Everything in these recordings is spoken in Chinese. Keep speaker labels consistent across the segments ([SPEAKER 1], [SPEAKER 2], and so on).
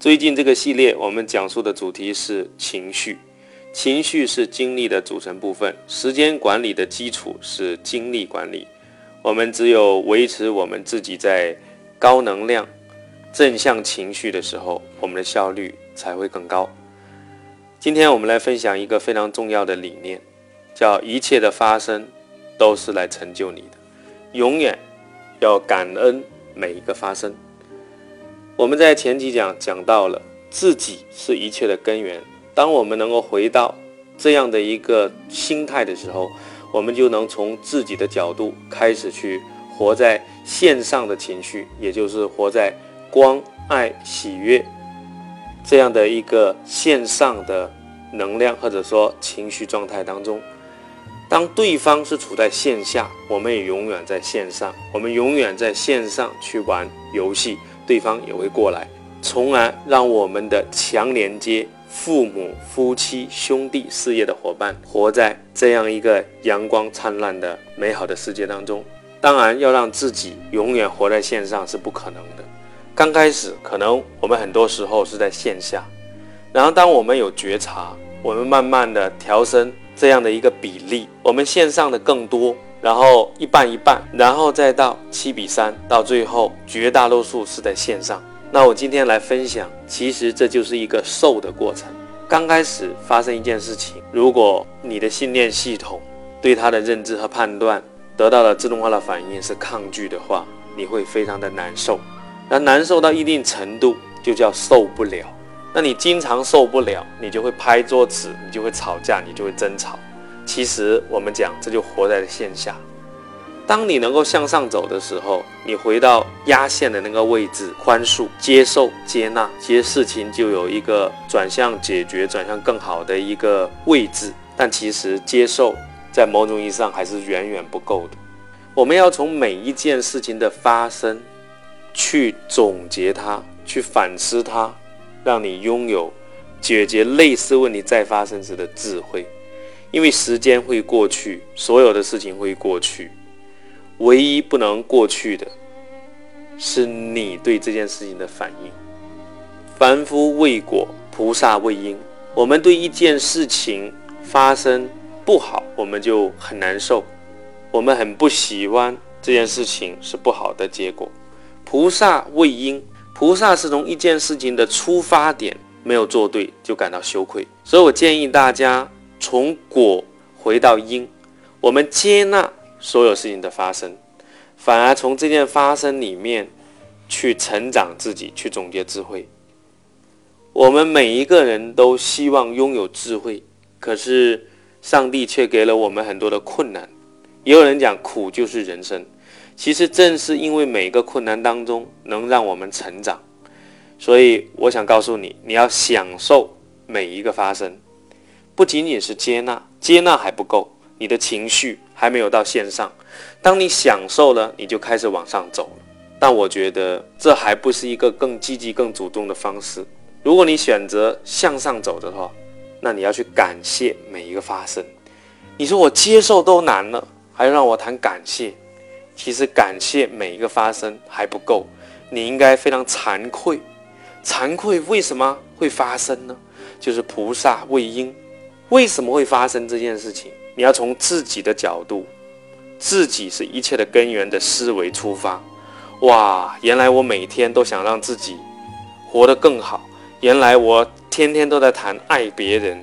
[SPEAKER 1] 最近这个系列，我们讲述的主题是情绪。情绪是精力的组成部分，时间管理的基础是精力管理。我们只有维持我们自己在高能量、正向情绪的时候，我们的效率才会更高。今天我们来分享一个非常重要的理念，叫一切的发生都是来成就你的，永远要感恩每一个发生。我们在前几讲讲到了自己是一切的根源。当我们能够回到这样的一个心态的时候，我们就能从自己的角度开始去活在线上的情绪，也就是活在光、爱、喜悦这样的一个线上的能量或者说情绪状态当中。当对方是处在线下，我们也永远在线上，我们永远在线上去玩游戏。对方也会过来，从而让我们的强连接，父母、夫妻、兄弟、事业的伙伴，活在这样一个阳光灿烂的美好的世界当中。当然，要让自己永远活在线上是不可能的。刚开始，可能我们很多时候是在线下，然后当我们有觉察，我们慢慢的调升这样的一个比例，我们线上的更多。然后一半一半，然后再到七比三，到最后绝大多数是在线上。那我今天来分享，其实这就是一个瘦的过程。刚开始发生一件事情，如果你的信念系统对它的认知和判断得到了自动化的反应是抗拒的话，你会非常的难受。那难受到一定程度，就叫受不了。那你经常受不了，你就会拍桌子，你就会吵架，你就会争吵。其实我们讲，这就活在了线下。当你能够向上走的时候，你回到压线的那个位置，宽恕、接受、接纳，其实事情就有一个转向解决、转向更好的一个位置。但其实接受在某种意义上还是远远不够的。我们要从每一件事情的发生去总结它，去反思它，让你拥有解决类似问题再发生时的智慧。因为时间会过去，所有的事情会过去，唯一不能过去的，是你对这件事情的反应。凡夫为果，菩萨为因。我们对一件事情发生不好，我们就很难受，我们很不喜欢这件事情是不好的结果。菩萨为因，菩萨是从一件事情的出发点没有做对就感到羞愧，所以我建议大家。从果回到因，我们接纳所有事情的发生，反而从这件发生里面去成长自己，去总结智慧。我们每一个人都希望拥有智慧，可是上帝却给了我们很多的困难。也有人讲苦就是人生，其实正是因为每个困难当中能让我们成长，所以我想告诉你，你要享受每一个发生。不仅仅是接纳，接纳还不够，你的情绪还没有到线上。当你享受了，你就开始往上走了。但我觉得这还不是一个更积极、更主动的方式。如果你选择向上走的话，那你要去感谢每一个发生。你说我接受都难了，还要让我谈感谢？其实感谢每一个发生还不够，你应该非常惭愧。惭愧为什么会发生呢？就是菩萨为因。为什么会发生这件事情？你要从自己的角度，自己是一切的根源的思维出发。哇，原来我每天都想让自己活得更好。原来我天天都在谈爱别人，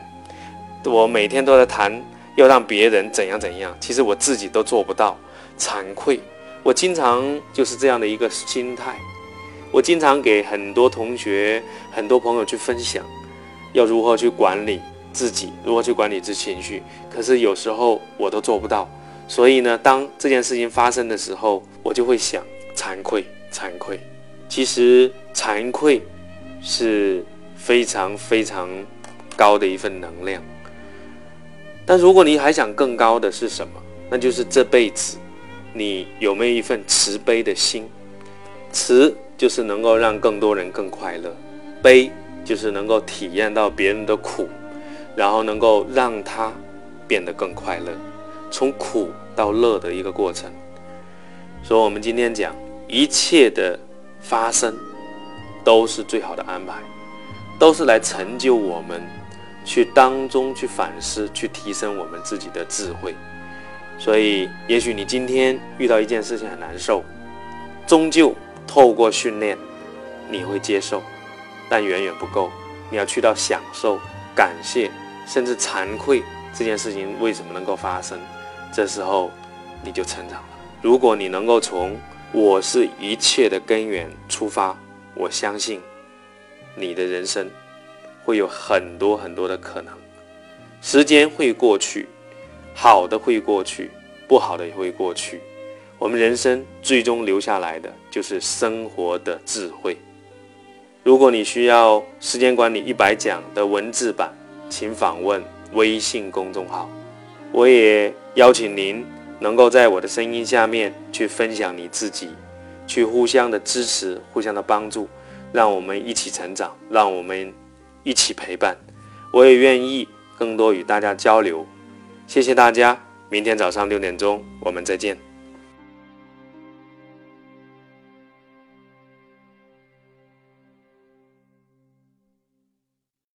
[SPEAKER 1] 我每天都在谈要让别人怎样怎样。其实我自己都做不到，惭愧。我经常就是这样的一个心态。我经常给很多同学、很多朋友去分享，要如何去管理。自己如何去管理这情绪？可是有时候我都做不到，所以呢，当这件事情发生的时候，我就会想惭愧，惭愧。其实惭愧是非常非常高的一份能量。但如果你还想更高的是什么？那就是这辈子你有没有一份慈悲的心？慈就是能够让更多人更快乐，悲就是能够体验到别人的苦，然后能够让他变得更快乐，从苦到乐的一个过程。所以，我们今天讲一切的发生都是最好的安排，都是来成就我们，去当中去反思，去提升我们自己的智慧。所以，也许你今天遇到一件事情很难受，终究透过训练你会接受，但远远不够。你要去到享受、感谢，甚至惭愧这件事情为什么能够发生，这时候你就成长了。如果你能够从我是一切的根源出发，我相信你的人生会有很多很多的可能。时间会过去，好的会过去，不好的也会过去。我们人生最终留下来的就是生活的智慧。如果你需要时间管理一百讲的文字版，请访问微信公众号。我也邀请您。能够在我的声音下面去分享你自己，去互相的支持，互相的帮助，让我们一起成长，让我们一起陪伴。我也愿意更多与大家交流。谢谢大家，明天早上六点钟我们再见。